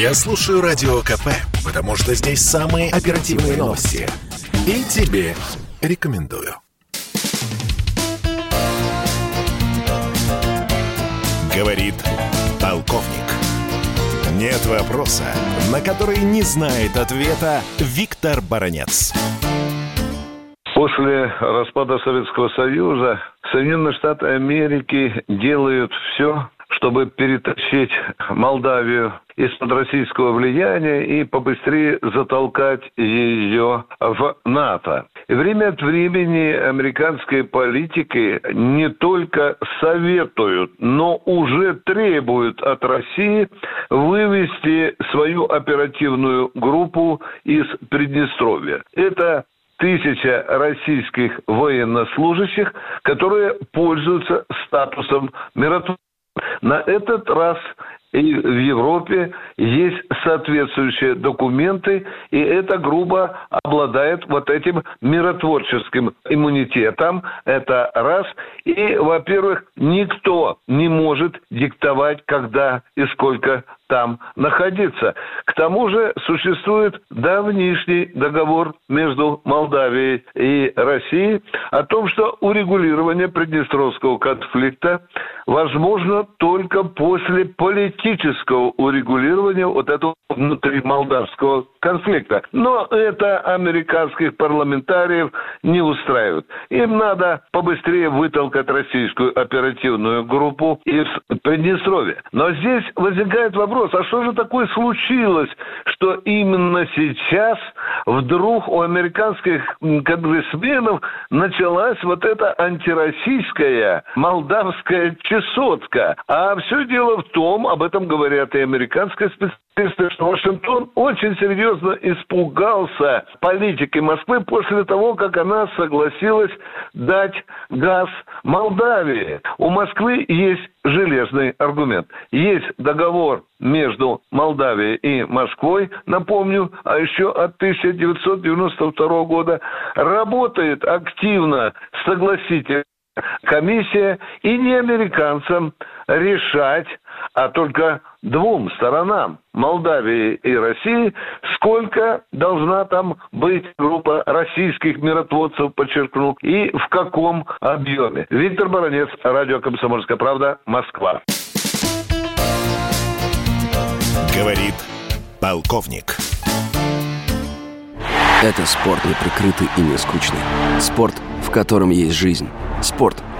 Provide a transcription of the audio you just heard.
Я слушаю Радио КП, потому что здесь самые оперативные новости. И тебе рекомендую. Говорит полковник. Нет вопроса, на который не знает ответа Виктор Баранец. После распада Советского Союза Соединенные Штаты Америки делают все, чтобы перетащить Молдавию из-под российского влияния и побыстрее затолкать ее в НАТО. Время от времени американские политики не только советуют, но уже требуют от России вывести свою оперативную группу из Приднестровья. Это тысяча российских военнослужащих, которые пользуются статусом миротворцев. На этот раз и в Европе есть соответствующие документы, и эта группа обладает вот этим миротворческим иммунитетом. Это раз. И, во-первых, никто не может диктовать, когда и сколько там находиться. К тому же существует давнишний договор между Молдавией и Россией о том, что урегулирование Приднестровского конфликта возможно только после политического урегулирования вот этого внутри молдавского конфликта. Но это американских парламентариев не устраивает. Им надо побыстрее вытолкать российскую оперативную группу из Приднестровья. Но здесь возникает вопрос, а что же такое случилось, что именно сейчас вдруг у американских конгрессменов началась вот эта антироссийская молдавская чесотка. А все дело в том, об этом говорят и американские специалисты, что Вашингтон очень серьезно испугался политики Москвы после того, как она согласилась дать газ Молдавии. У Москвы есть железный аргумент. Есть договор между Молдавией и Москвой, напомню, а еще от 1992 года работает активно согласительная комиссия и не американцам решать, а только двум сторонам, Молдавии и России, сколько должна там быть группа российских миротворцев, подчеркну, и в каком объеме. Виктор Баранец, Радио «Комсомольская правда», Москва. Говорит полковник. Это спорт не прикрытый и не скучный. Спорт, в котором есть жизнь. Спорт,